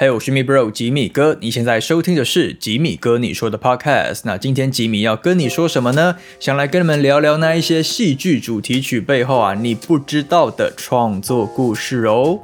嘿，我是米 bro 吉米哥，你现在收听的是吉米哥你说的 podcast。那今天吉米要跟你说什么呢？想来跟你们聊聊那一些戏剧主题曲背后啊你不知道的创作故事哦。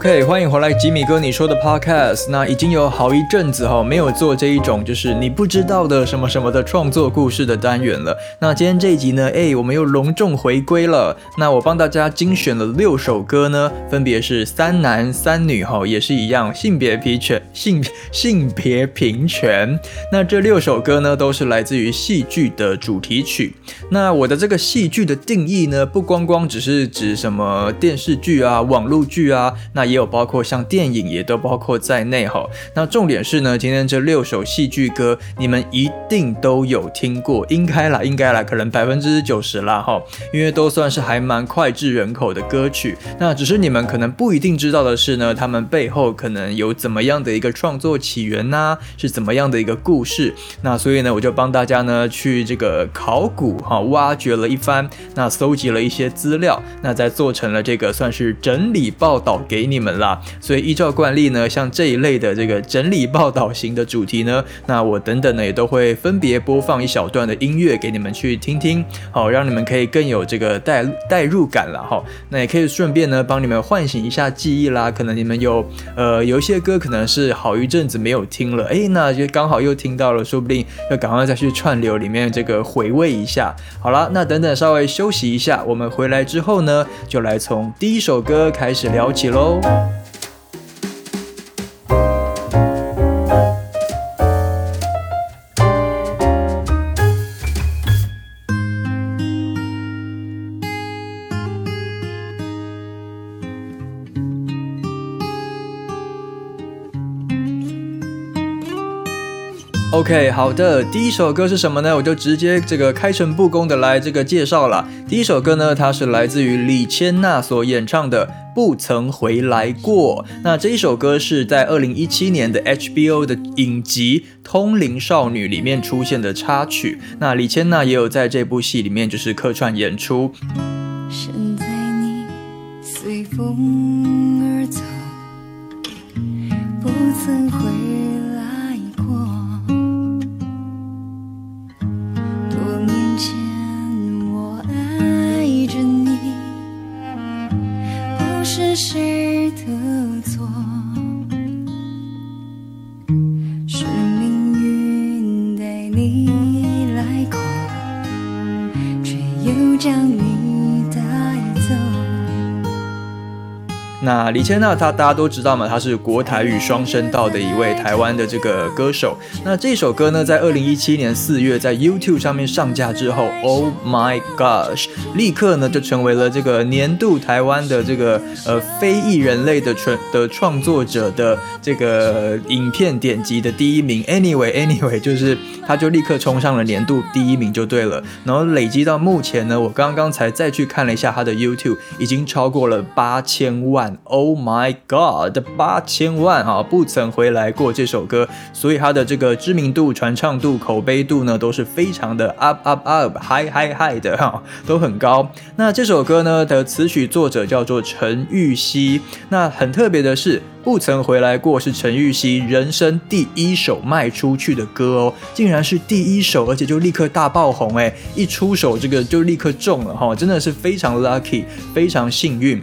OK，欢迎回来，吉米哥你说的 Podcast。那已经有好一阵子哈，没有做这一种就是你不知道的什么什么的创作故事的单元了。那今天这一集呢，哎，我们又隆重回归了。那我帮大家精选了六首歌呢，分别是三男三女哈，也是一样性别平权，性性别平权。那这六首歌呢，都是来自于戏剧的主题曲。那我的这个戏剧的定义呢，不光光只是指什么电视剧啊、网络剧啊，那也有包括像电影也都包括在内哈。那重点是呢，今天这六首戏剧歌，你们一定都有听过，应该啦，应该啦，可能百分之九十啦哈，因为都算是还蛮脍炙人口的歌曲。那只是你们可能不一定知道的是呢，他们背后可能有怎么样的一个创作起源呐，是怎么样的一个故事。那所以呢，我就帮大家呢去这个考古哈。挖掘了一番，那搜集了一些资料，那再做成了这个算是整理报道给你们啦。所以依照惯例呢，像这一类的这个整理报道型的主题呢，那我等等呢也都会分别播放一小段的音乐给你们去听听，好让你们可以更有这个代代入感了哈。那也可以顺便呢帮你们唤醒一下记忆啦。可能你们有呃有一些歌可能是好一阵子没有听了，哎，那就刚好又听到了，说不定要赶快再去串流里面这个回味一下。好了，那等等稍微休息一下，我们回来之后呢，就来从第一首歌开始聊起喽。Thank you. OK，好的，第一首歌是什么呢？我就直接这个开诚布公的来这个介绍了。第一首歌呢，它是来自于李千娜所演唱的《不曾回来过》。那这一首歌是在二零一七年的 HBO 的影集《通灵少女》里面出现的插曲。那李千娜也有在这部戏里面就是客串演出。现在你随风而走，不曾回。李千娜，她大家都知道嘛，她是国台语双声道的一位台湾的这个歌手。那这首歌呢，在二零一七年四月在 YouTube 上面上架之后，Oh my gosh，立刻呢就成为了这个年度台湾的这个呃非裔人类的创的创作者的这个影片点击的第一名。Anyway，Anyway，就是他就立刻冲上了年度第一名就对了。然后累积到目前呢，我刚刚才再去看了一下他的 YouTube，已经超过了八千万哦。Oh my God，八千万啊，不曾回来过这首歌，所以它的这个知名度、传唱度、口碑度呢，都是非常的 up up up，high high high 的哈，都很高。那这首歌呢的词曲作者叫做陈玉熙，那很特别的是，不曾回来过是陈玉熙人生第一首卖出去的歌哦，竟然是第一首，而且就立刻大爆红哎，一出手这个就立刻中了哈，真的是非常 lucky，非常幸运。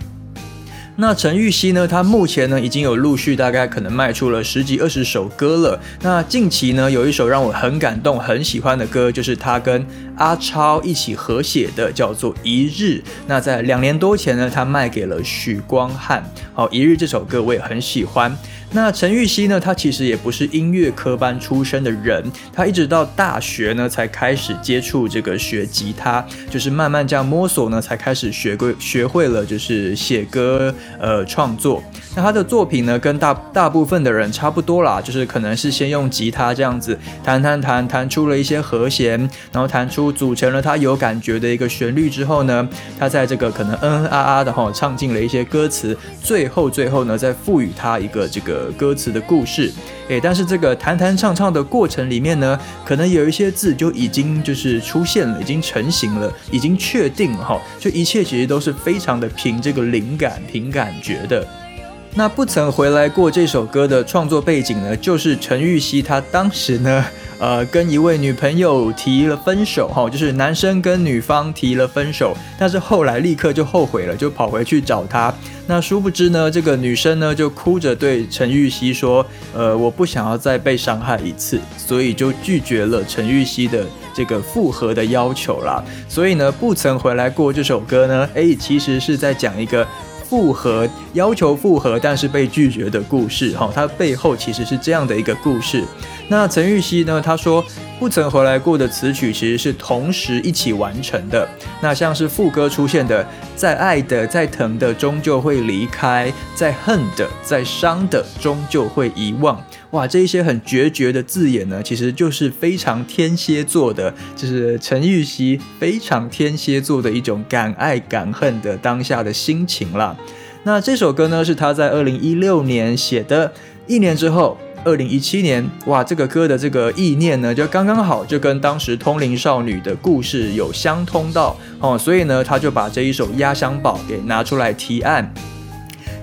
那陈玉熙呢？他目前呢已经有陆续大概可能卖出了十几二十首歌了。那近期呢有一首让我很感动、很喜欢的歌，就是他跟阿超一起合写的，叫做《一日》。那在两年多前呢，他卖给了许光汉。好，《一日》这首歌我也很喜欢。那陈玉熙呢，他其实也不是音乐科班出身的人，他一直到大学呢才开始接触这个学吉他，就是慢慢这样摸索呢，才开始学会学会了就是写歌呃创作。那他的作品呢，跟大大部分的人差不多啦，就是可能是先用吉他这样子弹弹弹弹出了一些和弦，然后弹出组成了他有感觉的一个旋律之后呢，他在这个可能嗯嗯啊啊的哈唱进了一些歌词，最后最后呢再赋予他一个这个。歌词的故事，诶，但是这个弹弹唱唱的过程里面呢，可能有一些字就已经就是出现了，已经成型了，已经确定了哈，就一切其实都是非常的凭这个灵感、凭感觉的。那不曾回来过这首歌的创作背景呢，就是陈玉希他当时呢。呃，跟一位女朋友提了分手，哈，就是男生跟女方提了分手，但是后来立刻就后悔了，就跑回去找她。那殊不知呢，这个女生呢就哭着对陈玉熙说：“呃，我不想要再被伤害一次，所以就拒绝了陈玉熙的这个复合的要求啦。所以呢，不曾回来过这首歌呢，哎，其实是在讲一个。复合要求复合，但是被拒绝的故事，哈，它背后其实是这样的一个故事。那陈玉希呢？他说不曾回来过的词曲其实是同时一起完成的。那像是副歌出现的，在爱的，在疼的，终究会离开；在恨的，在伤的，终究会遗忘。哇，这一些很决绝的字眼呢，其实就是非常天蝎座的，就是陈玉熙非常天蝎座的一种敢爱敢恨的当下的心情啦。那这首歌呢，是他在二零一六年写的，一年之后，二零一七年，哇，这个歌的这个意念呢，就刚刚好，就跟当时通灵少女的故事有相通到哦，所以呢，他就把这一首压箱宝给拿出来提案。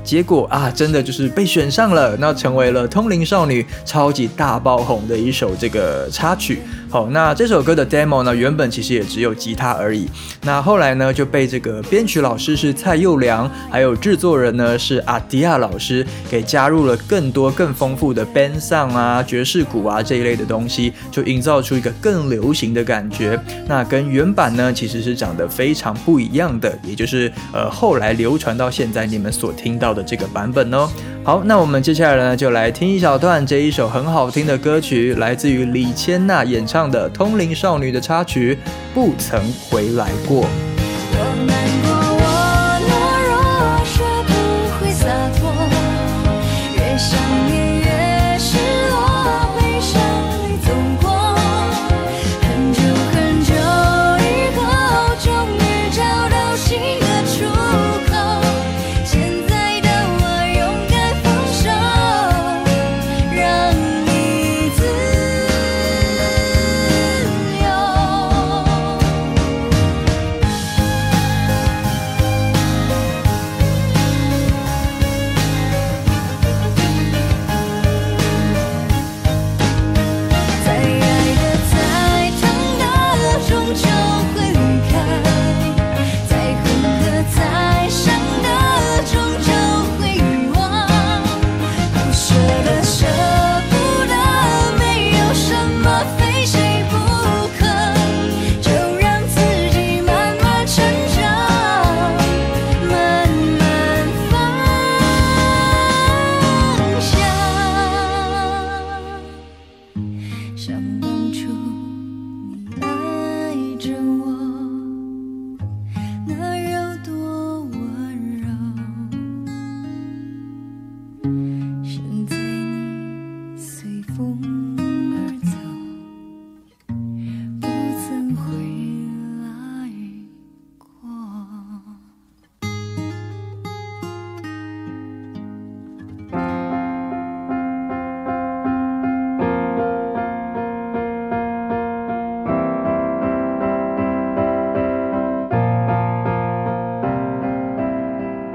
结果啊，真的就是被选上了，那成为了《通灵少女》超级大爆红的一首这个插曲。好，那这首歌的 demo 呢，原本其实也只有吉他而已。那后来呢，就被这个编曲老师是蔡佑良，还有制作人呢是阿迪亚老师，给加入了更多更丰富的 band sound 啊、爵士鼓啊这一类的东西，就营造出一个更流行的感觉。那跟原版呢，其实是长得非常不一样的，也就是呃后来流传到现在你们所听到的这个版本哦。好，那我们接下来呢，就来听一小段这一首很好听的歌曲，来自于李千娜演唱的《通灵少女》的插曲，不曾回来过。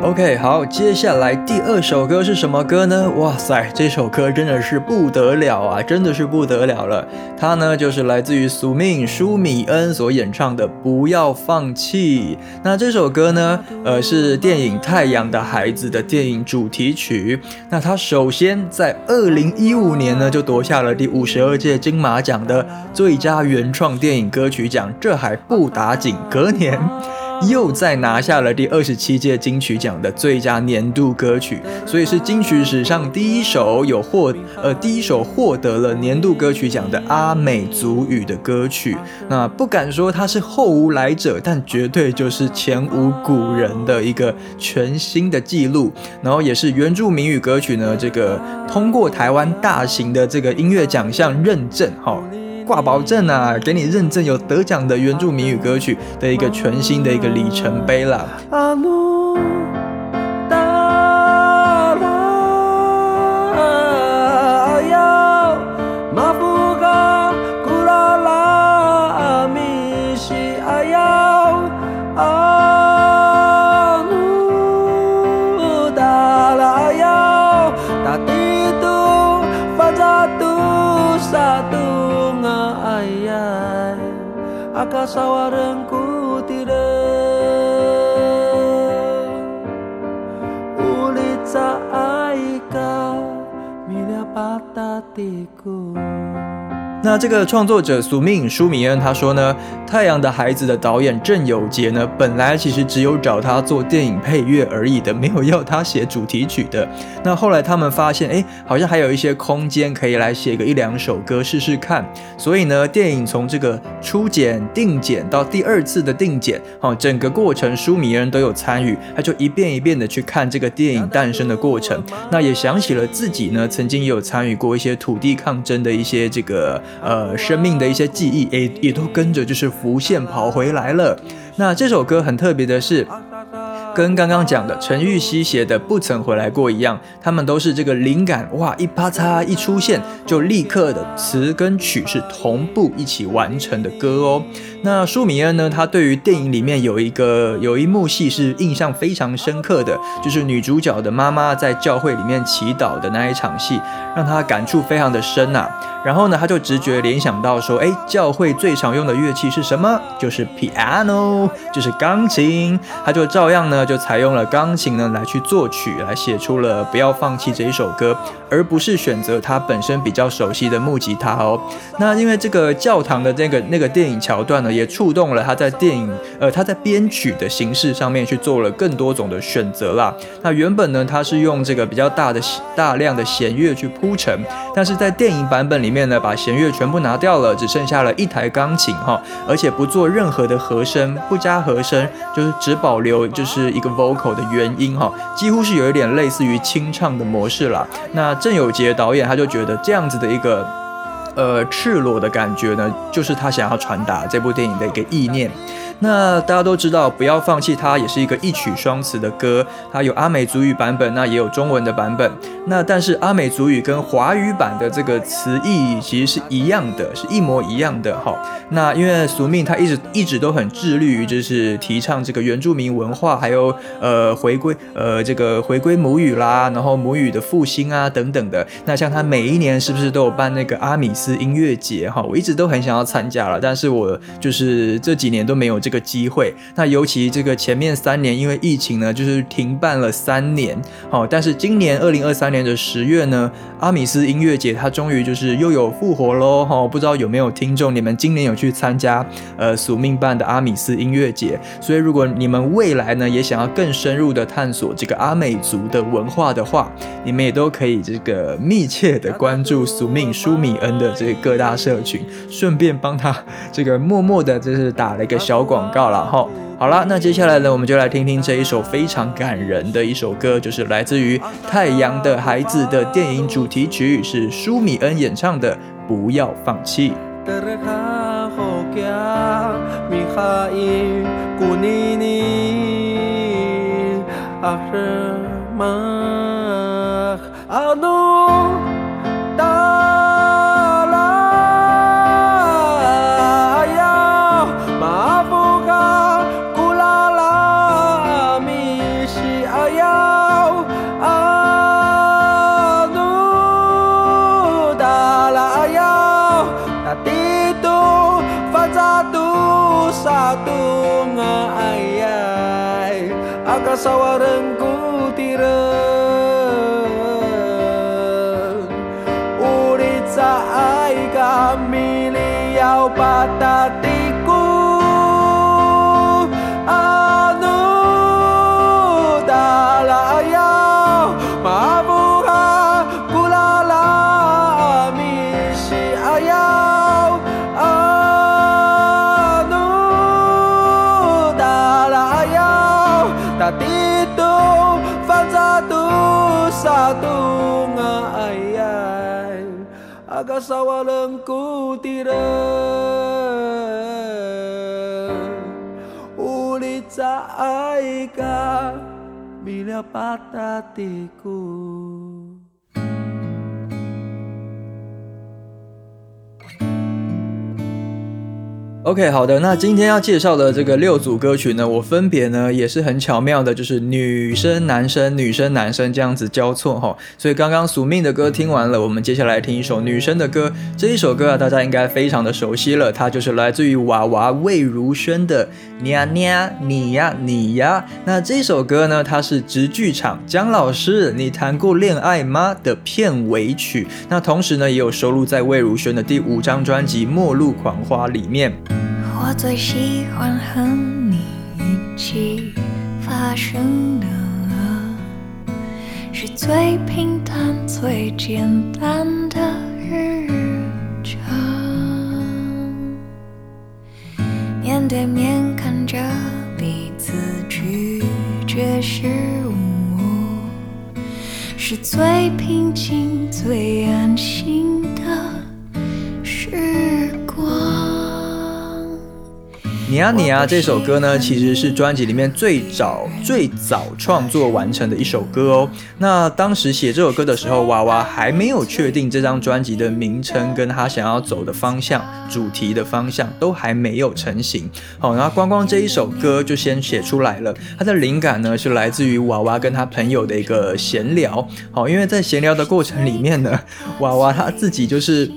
OK，好，接下来第二首歌是什么歌呢？哇塞，这首歌真的是不得了啊，真的是不得了了。它呢就是来自于宿命舒米恩所演唱的《不要放弃》。那这首歌呢，呃，是电影《太阳的孩子》的电影主题曲。那它首先在二零一五年呢就夺下了第五十二届金马奖的最佳原创电影歌曲奖，这还不打紧，隔年。又再拿下了第二十七届金曲奖的最佳年度歌曲，所以是金曲史上第一首有获呃第一首获得了年度歌曲奖的阿美族语的歌曲。那不敢说它是后无来者，但绝对就是前无古人的一个全新的记录。然后也是原住民语歌曲呢，这个通过台湾大型的这个音乐奖项认证，哈。挂保证啊，给你认证有得奖的原著谜语歌曲的一个全新的一个里程碑了。sawarengku tidak ulit saika tiku. 那这个创作者苏命舒米恩他说呢，《太阳的孩子》的导演郑有杰呢，本来其实只有找他做电影配乐而已的，没有要他写主题曲的。那后来他们发现，哎，好像还有一些空间可以来写个一两首歌试试看。所以呢，电影从这个初剪、定剪到第二次的定剪，哦，整个过程舒米恩都有参与，他就一遍一遍的去看这个电影诞生的过程。那也想起了自己呢，曾经也有参与过一些土地抗争的一些这个。呃，生命的一些记忆，也也都跟着就是浮现跑回来了。那这首歌很特别的是。跟刚刚讲的陈玉熙写的不曾回来过一样，他们都是这个灵感哇一啪嚓一出现就立刻的词跟曲是同步一起完成的歌哦。那舒米恩呢，他对于电影里面有一个有一幕戏是印象非常深刻的，就是女主角的妈妈在教会里面祈祷的那一场戏，让他感触非常的深呐。然后呢，他就直觉联想到说，哎，教会最常用的乐器是什么？就是 piano，就是钢琴。他就照样呢。就采用了钢琴呢来去作曲，来写出了不要放弃这一首歌，而不是选择他本身比较熟悉的木吉他哦。那因为这个教堂的那个那个电影桥段呢，也触动了他在电影呃他在编曲的形式上面去做了更多种的选择啦。那原本呢他是用这个比较大的大量的弦乐去铺陈，但是在电影版本里面呢，把弦乐全部拿掉了，只剩下了一台钢琴哈，而且不做任何的和声，不加和声，就是只保留就是。一个 vocal 的原因哈，几乎是有一点类似于清唱的模式啦。那郑有杰导演他就觉得这样子的一个呃赤裸的感觉呢，就是他想要传达这部电影的一个意念。那大家都知道，不要放弃它也是一个一曲双词的歌，它有阿美族语版本，那也有中文的版本。那但是阿美族语跟华语版的这个词义其实是一样的，是一模一样的哈。那因为俗命他一直一直都很致力于就是提倡这个原住民文化，还有呃回归呃这个回归母语啦，然后母语的复兴啊等等的。那像他每一年是不是都有办那个阿米斯音乐节哈？我一直都很想要参加了，但是我就是这几年都没有这。这个机会，那尤其这个前面三年因为疫情呢，就是停办了三年。好，但是今年二零二三年的十月呢，阿米斯音乐节它终于就是又有复活喽。哈，不知道有没有听众，你们今年有去参加呃宿命办的阿米斯音乐节？所以如果你们未来呢也想要更深入的探索这个阿美族的文化的话，你们也都可以这个密切的关注宿命舒米恩的这个各大社群，顺便帮他这个默默的就是打了一个小广。广告了哈，好了，那接下来呢，我们就来听听这一首非常感人的一首歌，就是来自于《太阳的孩子》的电影主题曲，是舒米恩演唱的《不要放弃》。सावा रङ्गुतिर उडेछ आइका मिले पाता patatiku OK，好的，那今天要介绍的这个六组歌曲呢，我分别呢也是很巧妙的，就是女生、男生、女生、男生这样子交错哈。所以刚刚宿命的歌听完了，我们接下来听一首女生的歌。这一首歌啊，大家应该非常的熟悉了，它就是来自于娃娃魏如萱的《你呀你呀你呀你呀》。那这首歌呢，它是直剧场姜老师你谈过恋爱吗的片尾曲。那同时呢，也有收录在魏如萱的第五张专辑《末路狂花》里面。我最喜欢和你一起发生的，是最平淡、最简单的日常。面对面看着彼此拒绝失误，是最平静、最安心的时光。你啊你啊这首歌呢，其实是专辑里面最早最早创作完成的一首歌哦。那当时写这首歌的时候，娃娃还没有确定这张专辑的名称，跟他想要走的方向、主题的方向都还没有成型。好，然后光光这一首歌就先写出来了。它的灵感呢是来自于娃娃跟他朋友的一个闲聊。好，因为在闲聊的过程里面呢，娃娃他自己就是。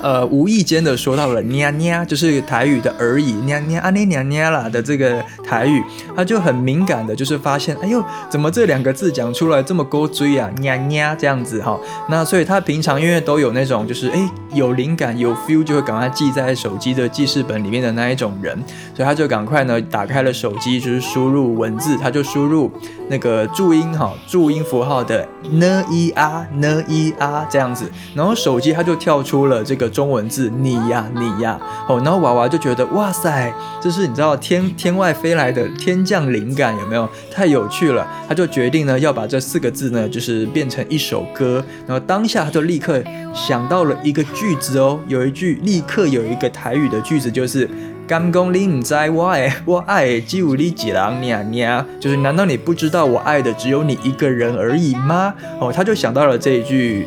呃，无意间的说到了 “nha nha”，就是台语的而已，“nha nha” 啊，那 “nha nha” 啦的这个台语，他就很敏感的，就是发现，哎呦，怎么这两个字讲出来这么勾追啊，“nha nha” 这样子哈。那所以他平常因为都有那种，就是哎有灵感有 feel 就会赶快记在手机的记事本里面的那一种人，所以他就赶快呢打开了手机，就是输入文字，他就输入那个注音哈，注音符号的 “n i a n i a” 这样子，然后手机他就跳出了这个。中文字你呀你呀哦，然后娃娃就觉得哇塞，这是你知道天天外飞来的天降灵感有没有？太有趣了，他就决定呢要把这四个字呢就是变成一首歌，然后当下他就立刻想到了一个句子哦，有一句立刻有一个台语的句子就是“甘公你唔在我爱我爱只有你几郎娘娘”，就是难道你不知道我爱的只有你一个人而已吗？哦，他就想到了这一句。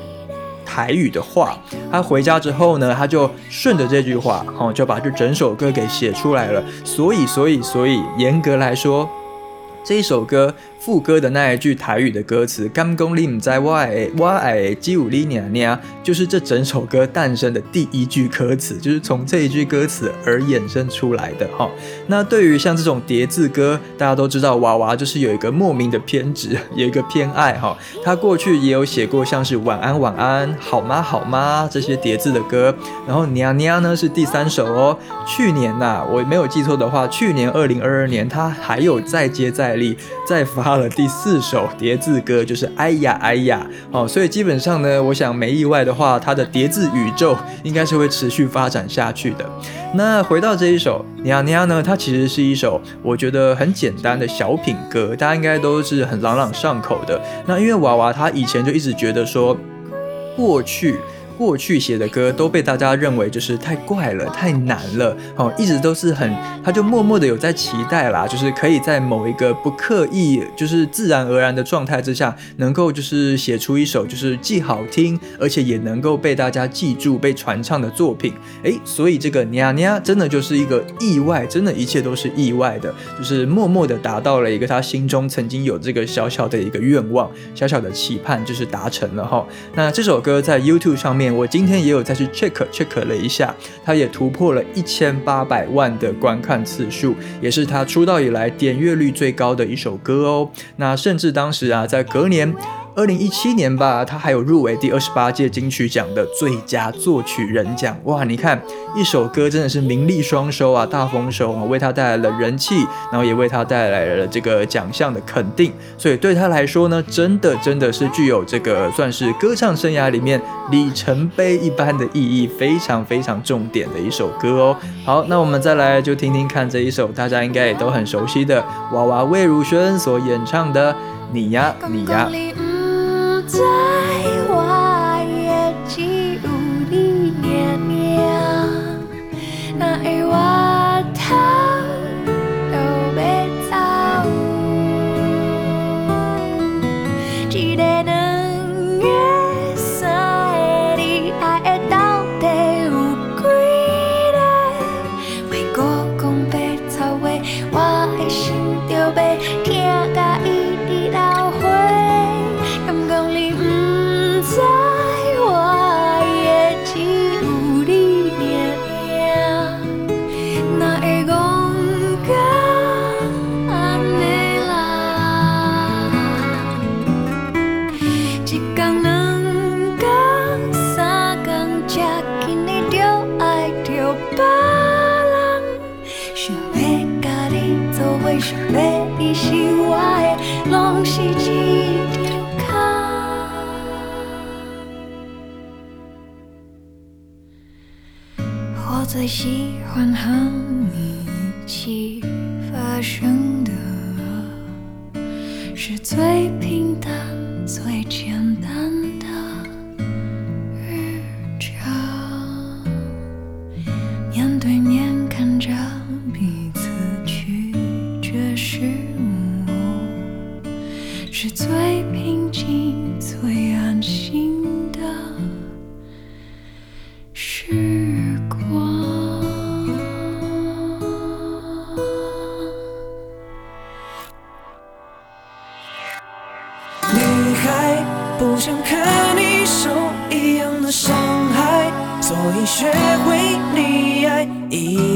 台语的话，他回家之后呢，他就顺着这句话，哦，就把这整首歌给写出来了。所以，所以，所以，严格来说，这一首歌。副歌的那一句台语的歌词“甘公你唔在我爱我爱基武里娘娘”，就是这整首歌诞生的第一句歌词，就是从这一句歌词而衍生出来的哈。那对于像这种叠字歌，大家都知道娃娃就是有一个莫名的偏执，有一个偏爱哈。他过去也有写过像是“晚安晚安”“好吗好吗”这些叠字的歌，然后“娘娘”呢是第三首哦。去年呐，我没有记错的话，去年二零二二年他还有再接再厉再发。到了第四首叠字歌，就是哎呀哎呀，哦，所以基本上呢，我想没意外的话，它的叠字宇宙应该是会持续发展下去的。那回到这一首《娘娘》呢，它其实是一首我觉得很简单的小品歌，大家应该都是很朗朗上口的。那因为娃娃他以前就一直觉得说，过去。过去写的歌都被大家认为就是太怪了、太难了，哦，一直都是很，他就默默的有在期待啦，就是可以在某一个不刻意、就是自然而然的状态之下，能够就是写出一首就是既好听，而且也能够被大家记住、被传唱的作品。哎，所以这个娘娘真的就是一个意外，真的一切都是意外的，就是默默的达到了一个他心中曾经有这个小小的一个愿望、小小的期盼，就是达成了哈。那这首歌在 YouTube 上面。我今天也有再去 check check 了一下，它也突破了一千八百万的观看次数，也是他出道以来点阅率最高的一首歌哦。那甚至当时啊，在隔年。二零一七年吧，他还有入围第二十八届金曲奖的最佳作曲人奖。哇，你看一首歌真的是名利双收啊，大丰收啊，为他带来了人气，然后也为他带来了这个奖项的肯定。所以对他来说呢，真的真的是具有这个算是歌唱生涯里面里程碑一般的意义，非常非常重点的一首歌哦。好，那我们再来就听听看这一首大家应该也都很熟悉的娃娃魏如萱所演唱的《你呀你呀》。在。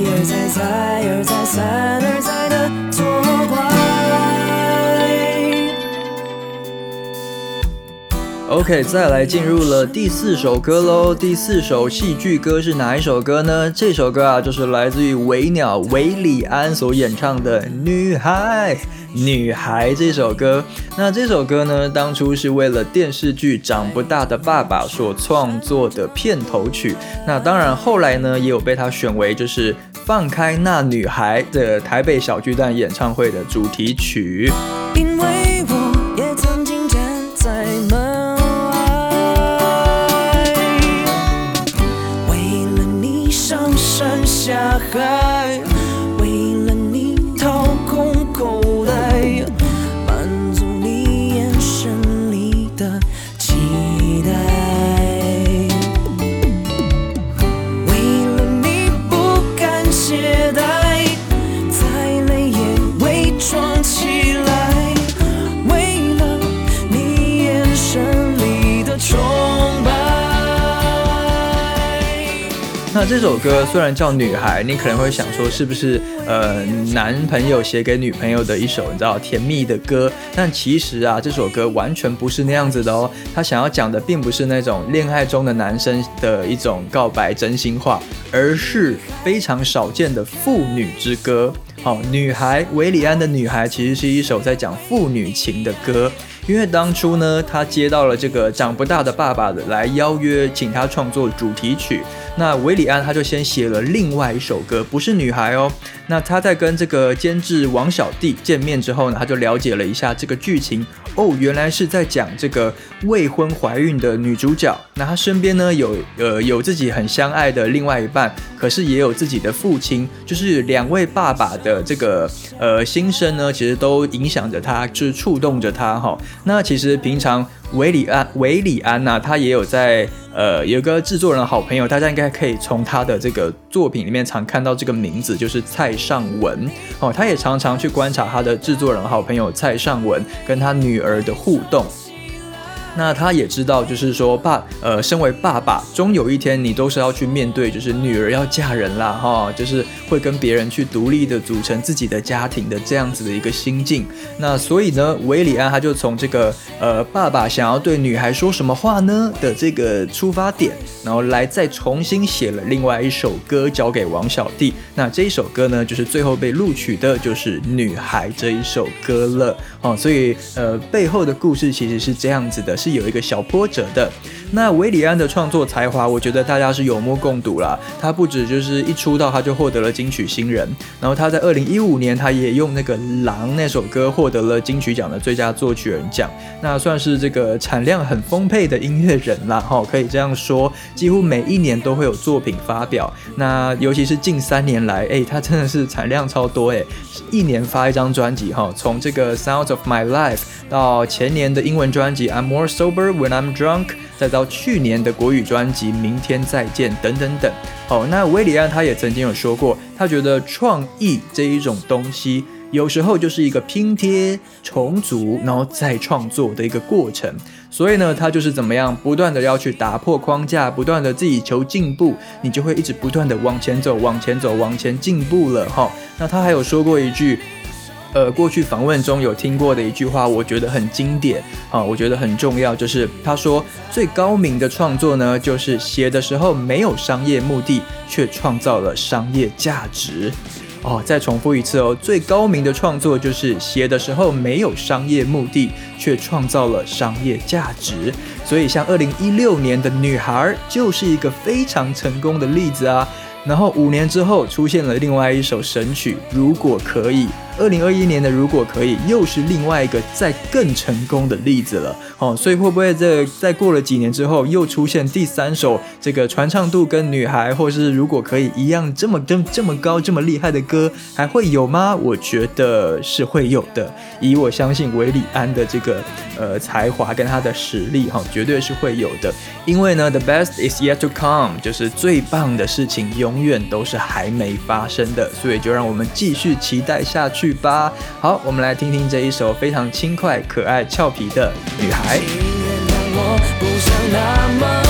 而再，再而再，三而再的作怪。OK，再来进入了第四首歌喽。第四首戏剧歌是哪一首歌呢？这首歌啊，就是来自于维鸟韦礼安所演唱的《女孩》。女孩这首歌，那这首歌呢，当初是为了电视剧《长不大的爸爸》所创作的片头曲。那当然，后来呢，也有被他选为就是《放开那女孩》的台北小巨蛋演唱会的主题曲。因为这首歌虽然叫《女孩》，你可能会想说是不是呃男朋友写给女朋友的一首你知道甜蜜的歌？但其实啊，这首歌完全不是那样子的哦。他想要讲的并不是那种恋爱中的男生的一种告白真心话，而是非常少见的父女之歌。好，女孩维里安的女孩其实是一首在讲父女情的歌。因为当初呢，他接到了这个长不大的爸爸的来邀约，请他创作主题曲。那维里安他就先写了另外一首歌，不是女孩哦。那他在跟这个监制王小弟见面之后呢，他就了解了一下这个剧情。哦，原来是在讲这个未婚怀孕的女主角。那她身边呢有呃有自己很相爱的另外一半，可是也有自己的父亲，就是两位爸爸的这个呃心声呢，其实都影响着她，就是触动着她哈。那其实平常韦礼安韦礼安呐、他也有在呃有个制作人好朋友，大家应该可以从他的这个作品里面常看到这个名字，就是蔡尚文哦。他也常常去观察他的制作人好朋友蔡尚文跟他女儿的互动。那他也知道，就是说爸，呃，身为爸爸，终有一天你都是要去面对，就是女儿要嫁人啦，哈，就是会跟别人去独立的组成自己的家庭的这样子的一个心境。那所以呢，韦礼安他就从这个呃爸爸想要对女孩说什么话呢的这个出发点，然后来再重新写了另外一首歌交给王小弟。那这一首歌呢，就是最后被录取的就是《女孩》这一首歌了。哦，所以呃背后的故事其实是这样子的，是有一个小波折的。那韦礼安的创作才华，我觉得大家是有目共睹啦。他不止就是一出道他就获得了金曲新人，然后他在二零一五年他也用那个《狼》那首歌获得了金曲奖的最佳作曲人奖，那算是这个产量很丰沛的音乐人啦，哈、可以这样说，几乎每一年都会有作品发表。那尤其是近三年来，哎，他真的是产量超多哎，一年发一张专辑哈，从这个《Sounds of My Life》到前年的英文专辑《I'm More Sober When I'm Drunk》，再到去年的国语专辑《明天再见》等等等。好，那威里安他也曾经有说过，他觉得创意这一种东西，有时候就是一个拼贴、重组，然后再创作的一个过程。所以呢，他就是怎么样，不断的要去打破框架，不断的自己求进步，你就会一直不断的往前走，往前走，往前进步了哈。那他还有说过一句。呃，过去访问中有听过的一句话，我觉得很经典啊，我觉得很重要，就是他说最高明的创作呢，就是写的时候没有商业目的，却创造了商业价值。哦，再重复一次哦，最高明的创作就是写的时候没有商业目的，却创造了商业价值。所以，像二零一六年的女孩就是一个非常成功的例子啊。然后五年之后出现了另外一首神曲《如果可以》。二零二一年的如果可以，又是另外一个再更成功的例子了。哦，所以会不会这再过了几年之后，又出现第三首这个传唱度跟女孩或是如果可以一样这么这这么高这么厉害的歌，还会有吗？我觉得是会有的。以我相信韦礼安的这个呃才华跟他的实力，哈，绝对是会有的。因为呢，the best is yet to come，就是最棒的事情永远都是还没发生的。所以就让我们继续期待下去。去吧，好，我们来听听这一首非常轻快、可爱、俏皮的女孩。OK，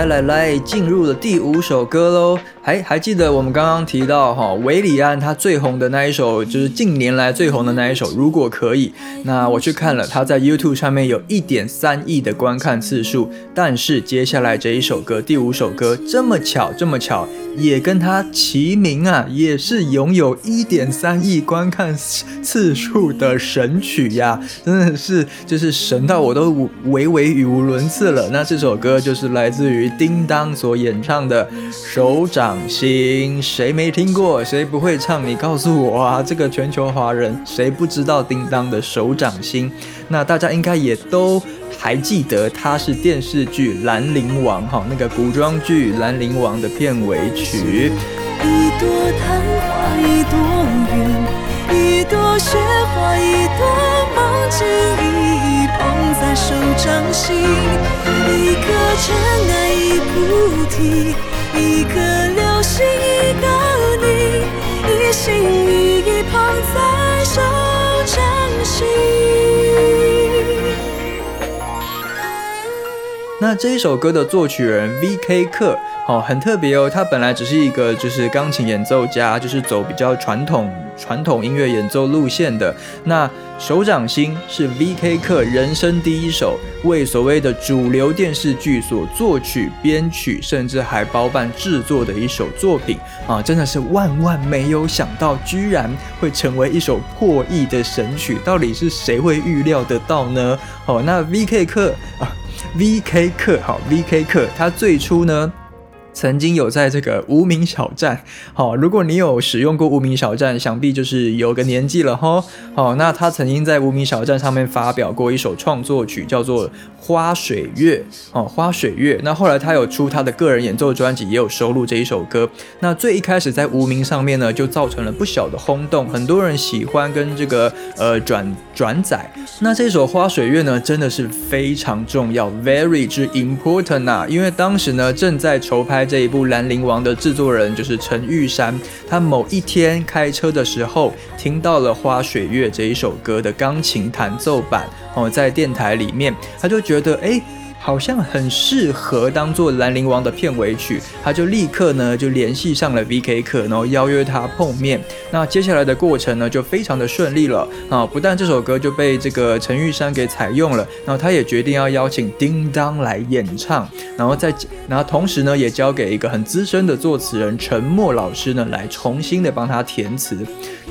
来来来，进入了第五首歌喽。还还记得我们刚刚提到哈，韦礼安他最红的那一首，就是近年来最红的那一首。如果可以，那我去看了，他在 YouTube 上面有一点三亿的观看次数。但是接下来这一首歌，第五首歌，这么巧，这么巧。也跟他齐名啊，也是拥有一点三亿观看次数的神曲呀，真的是就是神到我都微微语无伦次了。那这首歌就是来自于叮当所演唱的《手掌心》，谁没听过？谁不会唱？你告诉我啊！这个全球华人谁不知道叮当的《手掌心》？那大家应该也都。还记得它是电视剧《兰陵王》哈，那个古装剧《兰陵王》的片尾曲。一朵昙花一朵云，一朵雪花一朵梦境，一一捧在手掌心。一颗尘埃一菩提，一颗流星一个你，一心一意捧在手掌心。那这一首歌的作曲人 V.K. 克，哦，很特别哦。他本来只是一个就是钢琴演奏家，就是走比较传统传统音乐演奏路线的。那手掌心是 V.K. 克人生第一首为所谓的主流电视剧所作曲、编曲，甚至还包办制作的一首作品啊！真的是万万没有想到，居然会成为一首破亿的神曲。到底是谁会预料得到呢？哦，那 V.K. 克啊。V.K. 克，好，V.K. 克，他最初呢？曾经有在这个无名小站，好，如果你有使用过无名小站，想必就是有个年纪了哈。好，那他曾经在无名小站上面发表过一首创作曲，叫做《花水月》。哦，《花水月》。那后来他有出他的个人演奏专辑，也有收录这一首歌。那最一开始在无名上面呢，就造成了不小的轰动，很多人喜欢跟这个呃转转载。那这首《花水月》呢，真的是非常重要，very 之 important 啊，因为当时呢正在筹拍。这一部《兰陵王》的制作人就是陈玉山，他某一天开车的时候听到了《花水月》这一首歌的钢琴弹奏版哦，在电台里面，他就觉得哎。好像很适合当做《兰陵王》的片尾曲，他就立刻呢就联系上了 V.K. 克，然后邀约他碰面。那接下来的过程呢就非常的顺利了啊！不但这首歌就被这个陈玉珊给采用了，然后他也决定要邀请叮当来演唱，然后再然后同时呢也交给一个很资深的作词人陈默老师呢来重新的帮他填词。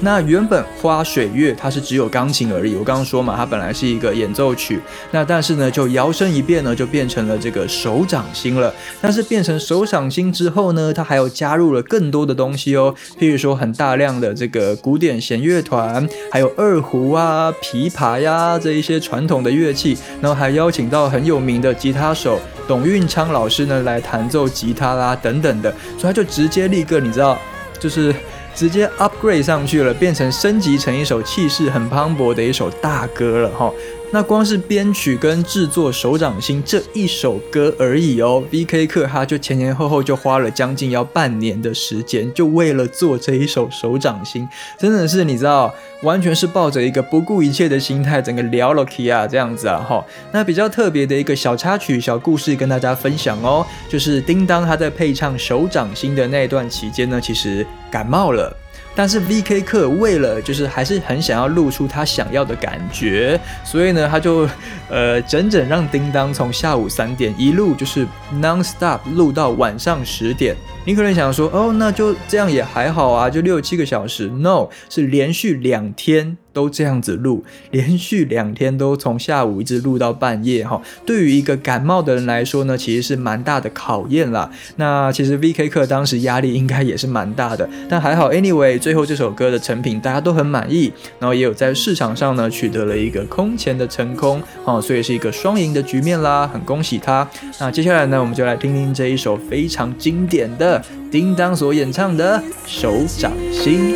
那原本《花水月》它是只有钢琴而已，我刚刚说嘛，它本来是一个演奏曲，那但是呢就摇身一变呢。就变成了这个手掌心了。但是变成手掌心之后呢，它还有加入了更多的东西哦，譬如说很大量的这个古典弦乐团，还有二胡啊、琵琶呀这一些传统的乐器，然后还邀请到很有名的吉他手董运昌老师呢来弹奏吉他啦等等的，所以他就直接立刻你知道，就是直接 upgrade 上去了，变成升级成一首气势很磅礴的一首大歌了哈。那光是编曲跟制作《手掌心》这一首歌而已哦，V.K. 克哈就前前后后就花了将近要半年的时间，就为了做这一首《手掌心》，真的是你知道，完全是抱着一个不顾一切的心态，整个聊了 K 啊这样子啊哈。那比较特别的一个小插曲、小故事跟大家分享哦，就是叮当他在配唱《手掌心》的那段期间呢，其实感冒了。但是 V.K. 课为了就是还是很想要露出他想要的感觉，所以呢，他就呃整整让叮当从下午三点一路就是 non stop 录到晚上十点。你可能想说，哦，那就这样也还好啊，就六七个小时。No，是连续两天都这样子录，连续两天都从下午一直录到半夜哈。对于一个感冒的人来说呢，其实是蛮大的考验啦。那其实 V.K. 课当时压力应该也是蛮大的，但还好，Anyway，最后这首歌的成品大家都很满意，然后也有在市场上呢取得了一个空前的成功哦，所以是一个双赢的局面啦，很恭喜他。那接下来呢，我们就来听听这一首非常经典的。叮当所演唱的《手掌心》。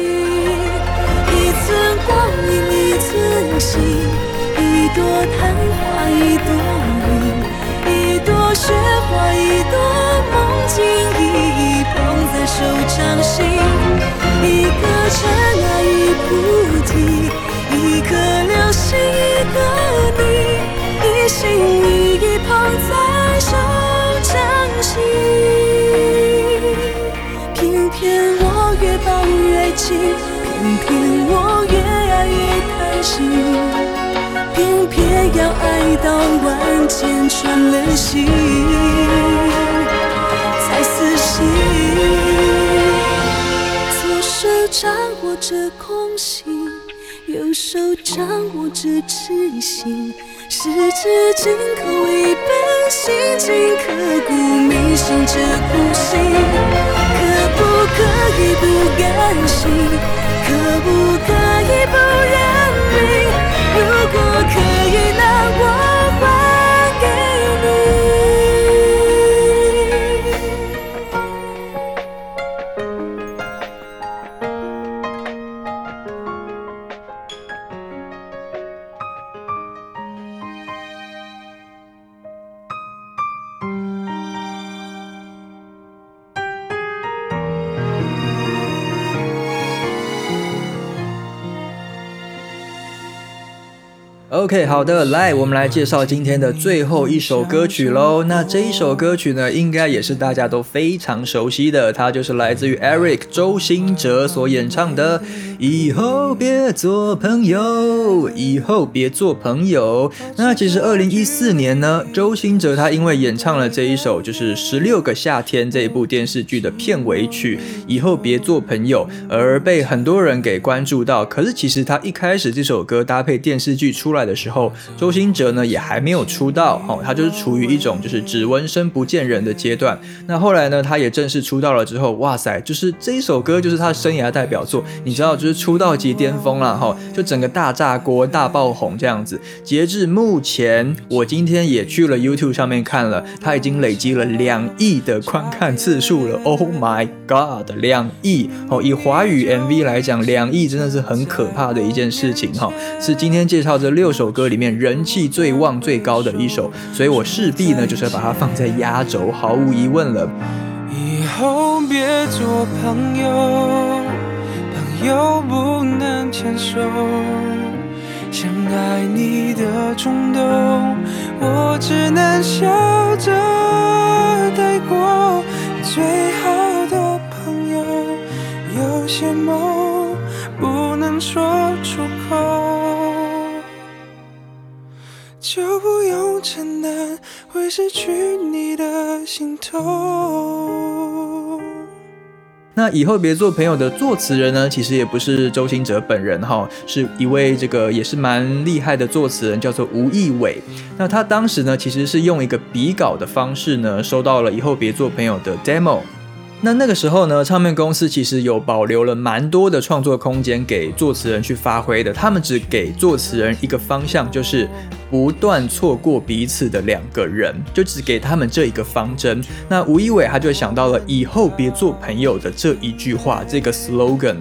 心，一朵昙花一朵云，一朵雪花一朵梦境，一一捧在手掌心。一颗尘埃一菩提，一颗流星一个你，一心一意捧在手掌心。偏偏我越抱越紧，心，偏偏要爱到万箭穿了心才死心。左手掌握着空心，右手掌握着痴心。十指紧扣一本心经，刻骨铭心这苦心，可不可以不甘心？可不可 OK，好的，来，我们来介绍今天的最后一首歌曲喽。那这一首歌曲呢，应该也是大家都非常熟悉的，它就是来自于 Eric 周兴哲所演唱的《以后别做朋友》。以后别做朋友。那其实二零一四年呢，周兴哲他因为演唱了这一首就是《十六个夏天》这一部电视剧的片尾曲《以后别做朋友》，而被很多人给关注到。可是其实他一开始这首歌搭配电视剧出来的时候，周兴哲呢也还没有出道，哦，他就是处于一种就是只闻声不见人的阶段。那后来呢，他也正式出道了之后，哇塞，就是这一首歌就是他生涯代表作，你知道，就是出道即巅峰了，哈，就整个大炸锅、大爆红这样子。截至目前，我今天也去了 YouTube 上面看了，他已经累积了两亿的观看次数了。Oh my god，两亿哦！以华语 MV 来讲，两亿真的是很可怕的一件事情哈。是今天介绍这六首首歌里面人气最旺最高的一首，所以我势必呢就是要把它放在压轴，毫无疑问了。以后别做朋友，朋友不能牵手。想爱你的冲动，我只能笑着带过。最好的朋友，有些梦不能说出口，就不用承担会失去你的心痛。那以后别做朋友的作词人呢，其实也不是周兴哲本人哈，是一位这个也是蛮厉害的作词人，叫做吴义伟。那他当时呢，其实是用一个笔稿的方式呢，收到了以后别做朋友的 demo。那那个时候呢，唱片公司其实有保留了蛮多的创作空间给作词人去发挥的。他们只给作词人一个方向，就是不断错过彼此的两个人，就只给他们这一个方针。那吴一伟他就想到了以后别做朋友的这一句话，这个 slogan。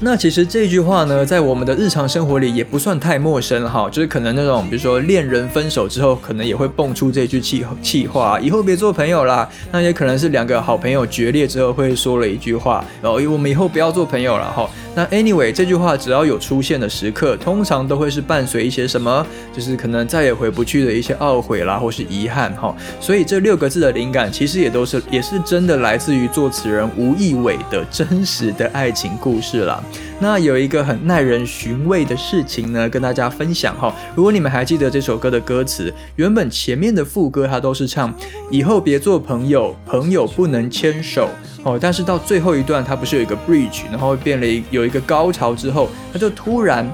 那其实这句话呢，在我们的日常生活里也不算太陌生哈，就是可能那种，比如说恋人分手之后，可能也会蹦出这句气气话，以后别做朋友啦。那也可能是两个好朋友决裂之后会说了一句话，然后我们以后不要做朋友了哈。那 anyway 这句话只要有出现的时刻，通常都会是伴随一些什么，就是可能再也回不去的一些懊悔啦，或是遗憾哈。所以这六个字的灵感，其实也都是也是真的来自于作词人吴亦伟的真实的爱情故事啦。那有一个很耐人寻味的事情呢，跟大家分享哈。如果你们还记得这首歌的歌词，原本前面的副歌它都是唱以后别做朋友，朋友不能牵手哦。但是到最后一段，它不是有一个 bridge，然后变了一有一个高潮之后，它就突然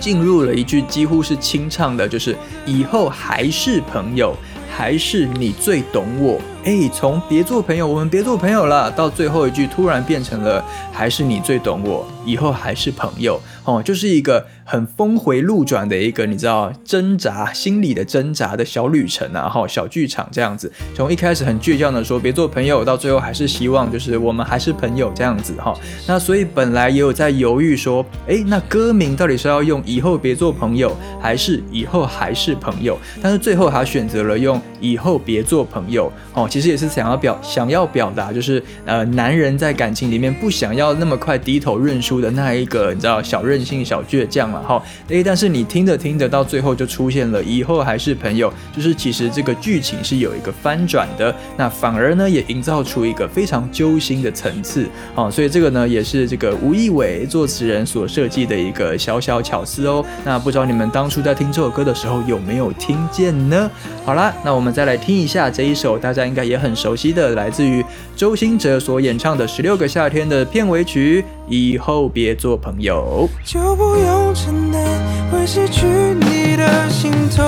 进入了一句几乎是清唱的，就是以后还是朋友，还是你最懂我。哎，从别做朋友，我们别做朋友了，到最后一句突然变成了还是你最懂我，以后还是朋友哦，就是一个很峰回路转的一个你知道挣扎心理的挣扎的小旅程啊，哈，小剧场这样子，从一开始很倔强的说别做朋友，到最后还是希望就是我们还是朋友这样子哈。那所以本来也有在犹豫说，哎，那歌名到底是要用以后别做朋友，还是以后还是朋友？但是最后他选择了用以后别做朋友哦。其实也是想要表想要表达，就是呃，男人在感情里面不想要那么快低头认输的那一个，你知道小任性、小倔强了哈。诶，但是你听着听着，到最后就出现了以后还是朋友，就是其实这个剧情是有一个翻转的，那反而呢也营造出一个非常揪心的层次啊。所以这个呢也是这个吴亦伟作词人所设计的一个小小巧思哦。那不知道你们当初在听这首歌的时候有没有听见呢？好啦，那我们再来听一下这一首，大家应该。也很熟悉的，来自于周兴哲所演唱的《十六个夏天》的片尾曲《以后别做朋友》。就不用承担会失去你的心痛，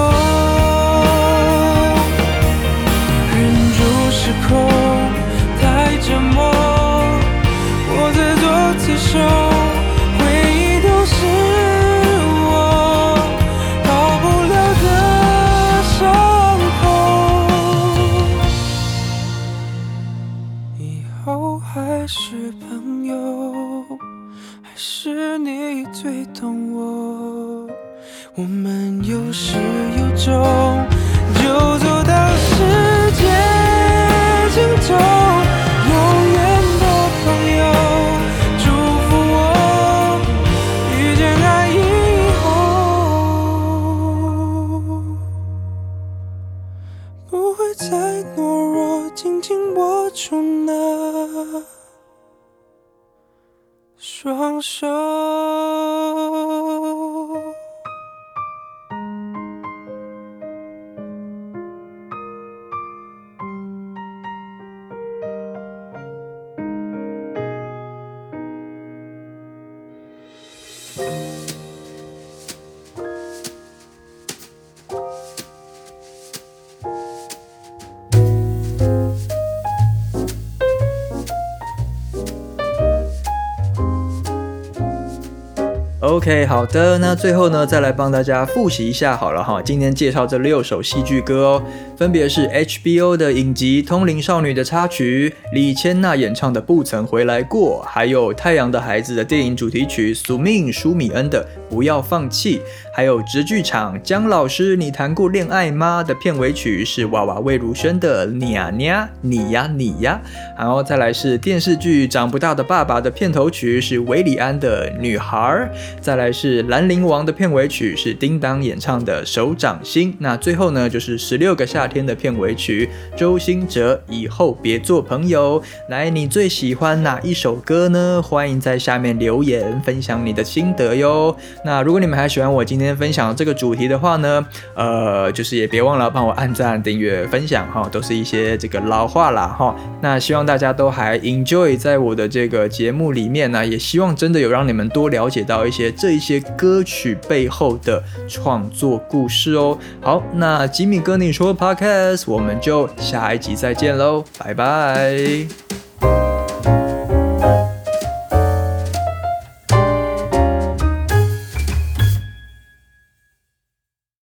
忍住失控，太折磨，我在做刺手。OK，好的，那最后呢，再来帮大家复习一下好了哈。今天介绍这六首戏剧歌哦，分别是 HBO 的影集《通灵少女》的插曲，李千娜演唱的《不曾回来过》，还有《太阳的孩子》的电影主题曲，苏命舒米恩的《不要放弃》，还有直剧场姜老师你谈过恋爱吗的片尾曲是娃娃魏如萱的《你呀你呀你呀》，然后再来是电视剧《长不大的爸爸》的片头曲是韦礼安的《女孩》。再来是《兰陵王》的片尾曲是叮当演唱的《手掌心》，那最后呢就是《十六个夏天》的片尾曲，周兴哲以后别做朋友。来，你最喜欢哪一首歌呢？欢迎在下面留言分享你的心得哟。那如果你们还喜欢我今天分享的这个主题的话呢，呃，就是也别忘了帮我按赞、订阅、分享哈，都是一些这个老话啦哈。那希望大家都还 enjoy 在我的这个节目里面呢，也希望真的有让你们多了解到一些一些歌曲背后的创作故事哦。好，那吉米跟你说 podcast，我们就下一集再见喽，拜拜。